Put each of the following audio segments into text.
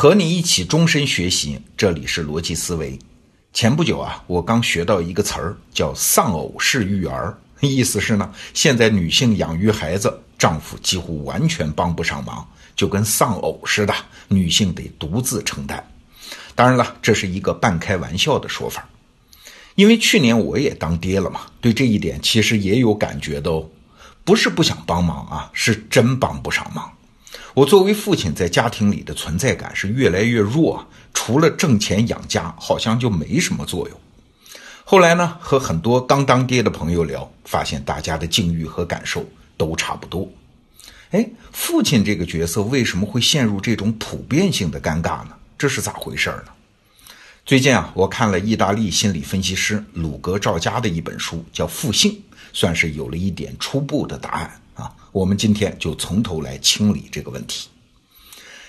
和你一起终身学习，这里是逻辑思维。前不久啊，我刚学到一个词儿，叫“丧偶式育儿”，意思是呢，现在女性养育孩子，丈夫几乎完全帮不上忙，就跟丧偶似的，女性得独自承担。当然了，这是一个半开玩笑的说法，因为去年我也当爹了嘛，对这一点其实也有感觉的哦，不是不想帮忙啊，是真帮不上忙。我作为父亲，在家庭里的存在感是越来越弱，除了挣钱养家，好像就没什么作用。后来呢，和很多刚当爹的朋友聊，发现大家的境遇和感受都差不多。哎，父亲这个角色为什么会陷入这种普遍性的尴尬呢？这是咋回事呢？最近啊，我看了意大利心理分析师鲁格赵家的一本书，叫《复性》，算是有了一点初步的答案。我们今天就从头来清理这个问题。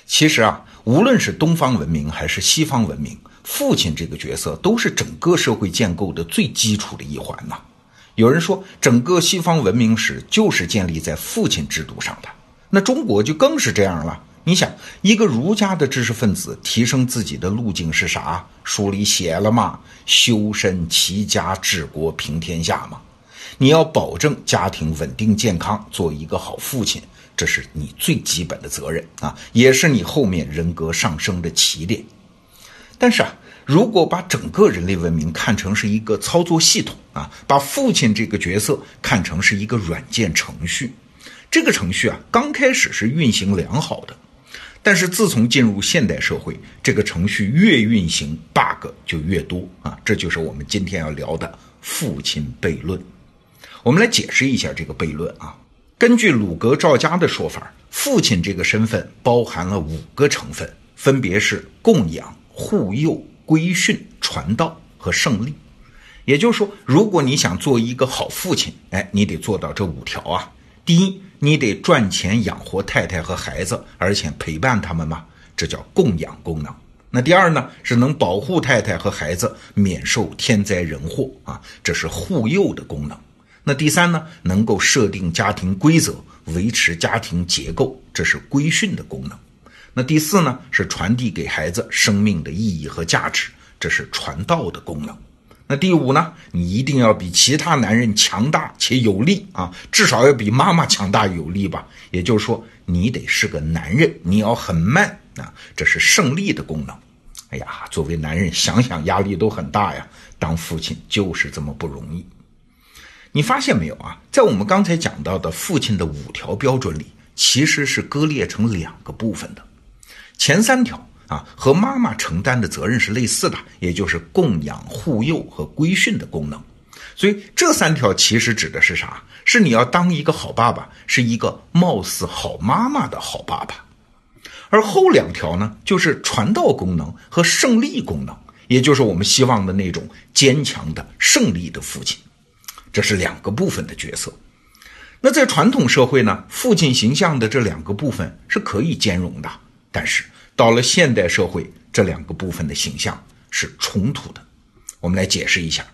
其实啊，无论是东方文明还是西方文明，父亲这个角色都是整个社会建构的最基础的一环呐。有人说，整个西方文明史就是建立在父亲制度上的，那中国就更是这样了。你想，一个儒家的知识分子提升自己的路径是啥？书里写了吗？修身齐家治国平天下嘛。你要保证家庭稳定健康，做一个好父亲，这是你最基本的责任啊，也是你后面人格上升的起点。但是啊，如果把整个人类文明看成是一个操作系统啊，把父亲这个角色看成是一个软件程序，这个程序啊，刚开始是运行良好的，但是自从进入现代社会，这个程序越运行 bug 就越多啊，这就是我们今天要聊的父亲悖论。我们来解释一下这个悖论啊。根据鲁格赵家的说法，父亲这个身份包含了五个成分，分别是供养、护佑、规训、传道和胜利。也就是说，如果你想做一个好父亲，哎，你得做到这五条啊。第一，你得赚钱养活太太和孩子，而且陪伴他们嘛，这叫供养功能。那第二呢，是能保护太太和孩子免受天灾人祸啊，这是护佑的功能。那第三呢，能够设定家庭规则，维持家庭结构，这是规训的功能。那第四呢，是传递给孩子生命的意义和价值，这是传道的功能。那第五呢，你一定要比其他男人强大且有力啊，至少要比妈妈强大有力吧。也就是说，你得是个男人，你要很 man 啊，这是胜利的功能。哎呀，作为男人，想想压力都很大呀。当父亲就是这么不容易。你发现没有啊？在我们刚才讲到的父亲的五条标准里，其实是割裂成两个部分的。前三条啊，和妈妈承担的责任是类似的，也就是供养、护佑和规训的功能。所以这三条其实指的是啥？是你要当一个好爸爸，是一个貌似好妈妈的好爸爸。而后两条呢，就是传道功能和胜利功能，也就是我们希望的那种坚强的、胜利的父亲。这是两个部分的角色，那在传统社会呢，父亲形象的这两个部分是可以兼容的。但是到了现代社会，这两个部分的形象是冲突的。我们来解释一下。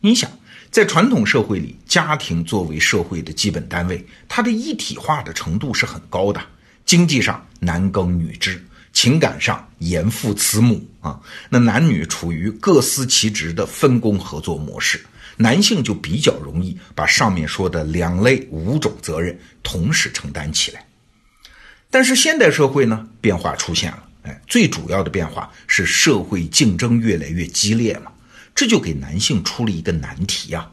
你想，在传统社会里，家庭作为社会的基本单位，它的一体化的程度是很高的。经济上男耕女织，情感上严父慈母啊，那男女处于各司其职的分工合作模式。男性就比较容易把上面说的两类五种责任同时承担起来，但是现代社会呢，变化出现了，哎，最主要的变化是社会竞争越来越激烈嘛，这就给男性出了一个难题呀。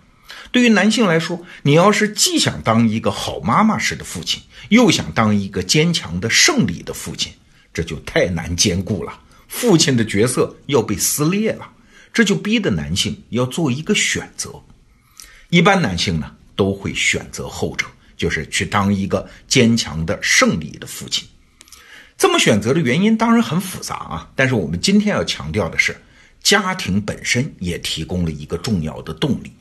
对于男性来说，你要是既想当一个好妈妈式的父亲，又想当一个坚强的胜利的父亲，这就太难兼顾了，父亲的角色要被撕裂了。这就逼得男性要做一个选择，一般男性呢都会选择后者，就是去当一个坚强的、胜利的父亲。这么选择的原因当然很复杂啊，但是我们今天要强调的是，家庭本身也提供了一个重要的动力。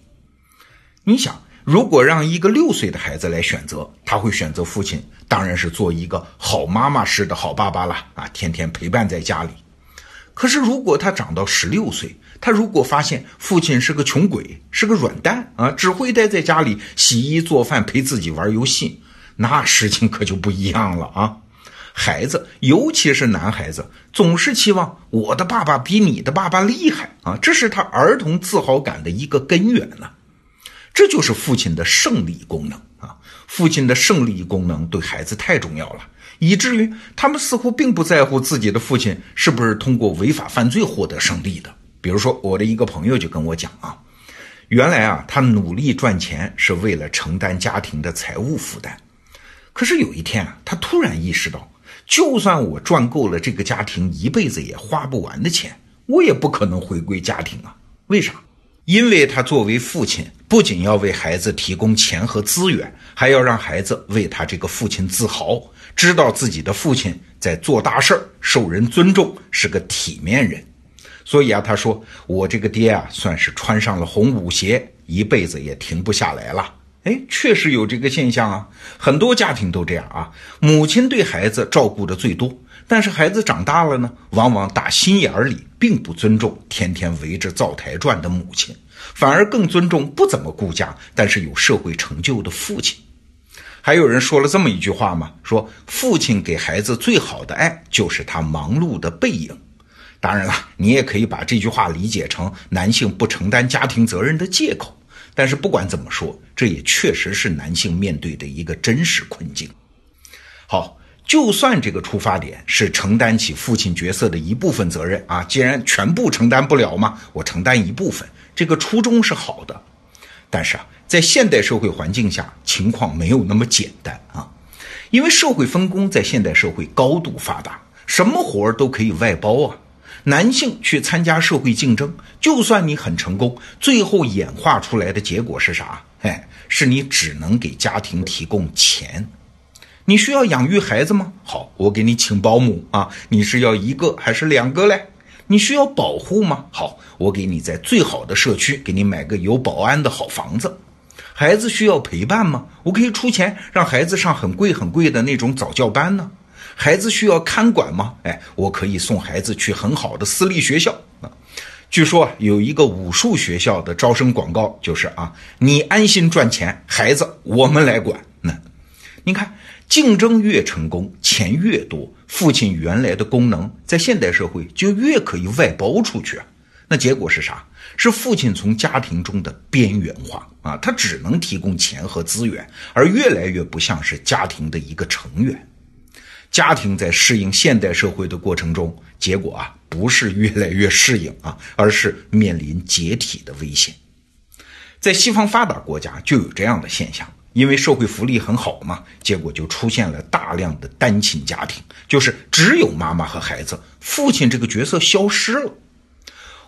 你想，如果让一个六岁的孩子来选择，他会选择父亲，当然是做一个好妈妈式的好爸爸了啊，天天陪伴在家里。可是，如果他长到十六岁，他如果发现父亲是个穷鬼，是个软蛋啊，只会待在家里洗衣做饭，陪自己玩游戏，那事情可就不一样了啊！孩子，尤其是男孩子，总是期望我的爸爸比你的爸爸厉害啊，这是他儿童自豪感的一个根源呢。这就是父亲的胜利功能啊！父亲的胜利功能对孩子太重要了，以至于他们似乎并不在乎自己的父亲是不是通过违法犯罪获得胜利的。比如说，我的一个朋友就跟我讲啊，原来啊，他努力赚钱是为了承担家庭的财务负担，可是有一天啊，他突然意识到，就算我赚够了这个家庭一辈子也花不完的钱，我也不可能回归家庭啊！为啥？因为他作为父亲，不仅要为孩子提供钱和资源，还要让孩子为他这个父亲自豪，知道自己的父亲在做大事儿，受人尊重，是个体面人。所以啊，他说我这个爹啊，算是穿上了红舞鞋，一辈子也停不下来了。哎，确实有这个现象啊，很多家庭都这样啊，母亲对孩子照顾的最多。但是孩子长大了呢，往往打心眼里并不尊重天天围着灶台转的母亲，反而更尊重不怎么顾家但是有社会成就的父亲。还有人说了这么一句话吗？说父亲给孩子最好的爱就是他忙碌的背影。当然了，你也可以把这句话理解成男性不承担家庭责任的借口。但是不管怎么说，这也确实是男性面对的一个真实困境。好。就算这个出发点是承担起父亲角色的一部分责任啊，既然全部承担不了嘛，我承担一部分，这个初衷是好的。但是啊，在现代社会环境下，情况没有那么简单啊，因为社会分工在现代社会高度发达，什么活儿都可以外包啊。男性去参加社会竞争，就算你很成功，最后演化出来的结果是啥？哎，是你只能给家庭提供钱。你需要养育孩子吗？好，我给你请保姆啊。你是要一个还是两个嘞？你需要保护吗？好，我给你在最好的社区给你买个有保安的好房子。孩子需要陪伴吗？我可以出钱让孩子上很贵很贵的那种早教班呢。孩子需要看管吗？哎，我可以送孩子去很好的私立学校啊。据说有一个武术学校的招生广告就是啊，你安心赚钱，孩子我们来管。那，你看。竞争越成功，钱越多，父亲原来的功能在现代社会就越可以外包出去啊。那结果是啥？是父亲从家庭中的边缘化啊，他只能提供钱和资源，而越来越不像是家庭的一个成员。家庭在适应现代社会的过程中，结果啊不是越来越适应啊，而是面临解体的危险。在西方发达国家就有这样的现象。因为社会福利很好嘛，结果就出现了大量的单亲家庭，就是只有妈妈和孩子，父亲这个角色消失了。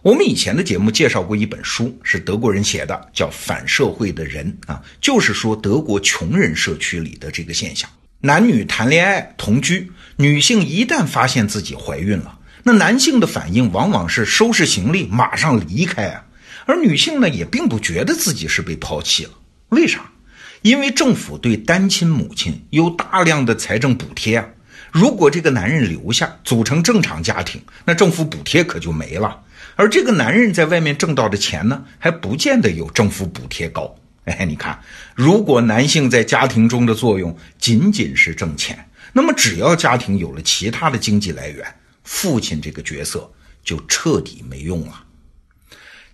我们以前的节目介绍过一本书，是德国人写的，叫《反社会的人》啊，就是说德国穷人社区里的这个现象：男女谈恋爱同居，女性一旦发现自己怀孕了，那男性的反应往往是收拾行李马上离开啊，而女性呢也并不觉得自己是被抛弃了，为啥？因为政府对单亲母亲有大量的财政补贴啊，如果这个男人留下组成正常家庭，那政府补贴可就没了。而这个男人在外面挣到的钱呢，还不见得有政府补贴高。哎，你看，如果男性在家庭中的作用仅仅是挣钱，那么只要家庭有了其他的经济来源，父亲这个角色就彻底没用了。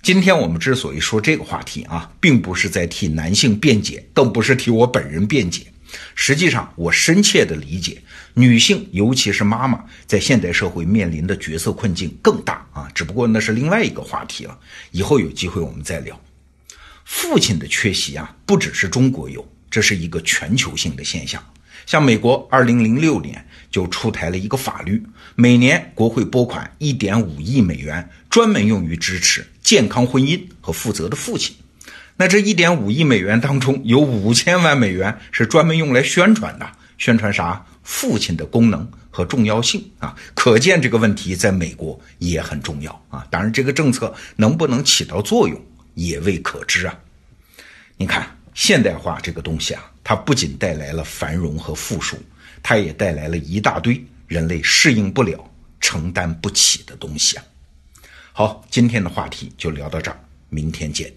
今天我们之所以说这个话题啊，并不是在替男性辩解，更不是替我本人辩解。实际上，我深切的理解女性，尤其是妈妈，在现代社会面临的角色困境更大。只不过那是另外一个话题了，以后有机会我们再聊。父亲的缺席啊，不只是中国有，这是一个全球性的现象。像美国，二零零六年就出台了一个法律，每年国会拨款一点五亿美元，专门用于支持健康婚姻和负责的父亲。那这一点五亿美元当中，有五千万美元是专门用来宣传的，宣传啥？父亲的功能和重要性啊！可见这个问题在美国也很重要啊！当然，这个政策能不能起到作用，也未可知啊！你看。现代化这个东西啊，它不仅带来了繁荣和富庶，它也带来了一大堆人类适应不了、承担不起的东西啊。好，今天的话题就聊到这儿，明天见。